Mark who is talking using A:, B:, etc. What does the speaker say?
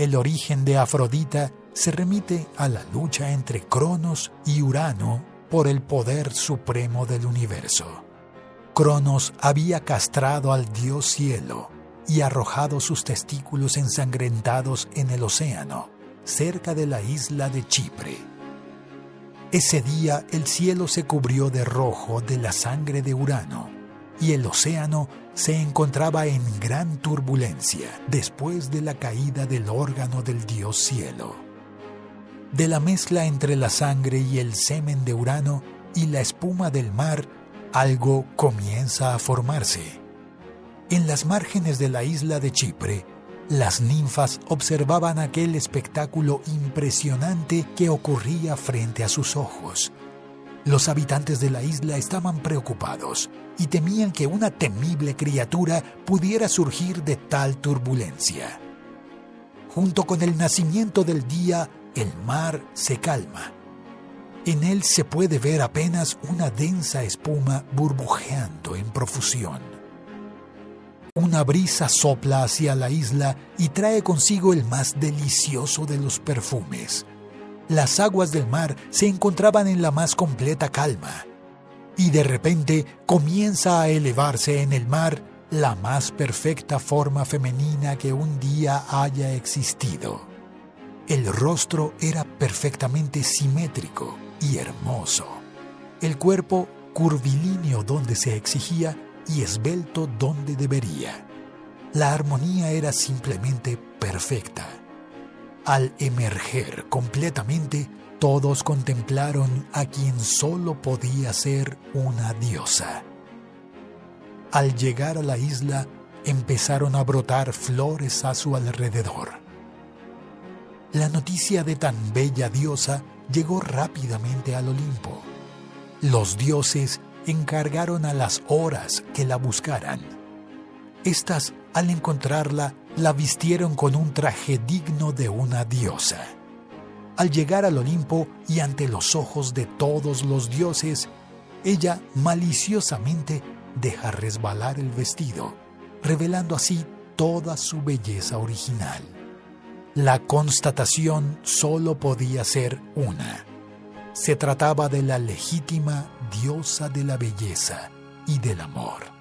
A: El origen de Afrodita se remite a la lucha entre Cronos y Urano por el poder supremo del universo. Cronos había castrado al dios cielo y arrojado sus testículos ensangrentados en el océano, cerca de la isla de Chipre. Ese día el cielo se cubrió de rojo de la sangre de Urano y el océano se encontraba en gran turbulencia después de la caída del órgano del dios cielo. De la mezcla entre la sangre y el semen de Urano y la espuma del mar, algo comienza a formarse. En las márgenes de la isla de Chipre, las ninfas observaban aquel espectáculo impresionante que ocurría frente a sus ojos. Los habitantes de la isla estaban preocupados y temían que una temible criatura pudiera surgir de tal turbulencia. Junto con el nacimiento del día, el mar se calma. En él se puede ver apenas una densa espuma burbujeando en profusión. Una brisa sopla hacia la isla y trae consigo el más delicioso de los perfumes. Las aguas del mar se encontraban en la más completa calma. Y de repente comienza a elevarse en el mar la más perfecta forma femenina que un día haya existido. El rostro era perfectamente simétrico y hermoso. El cuerpo curvilíneo donde se exigía y esbelto donde debería. La armonía era simplemente perfecta. Al emerger completamente, todos contemplaron a quien solo podía ser una diosa. Al llegar a la isla, empezaron a brotar flores a su alrededor. La noticia de tan bella diosa llegó rápidamente al Olimpo. Los dioses encargaron a las horas que la buscaran. Estas, al encontrarla, la vistieron con un traje digno de una diosa. Al llegar al Olimpo y ante los ojos de todos los dioses, ella maliciosamente deja resbalar el vestido, revelando así toda su belleza original. La constatación solo podía ser una. Se trataba de la legítima diosa de la belleza y del amor.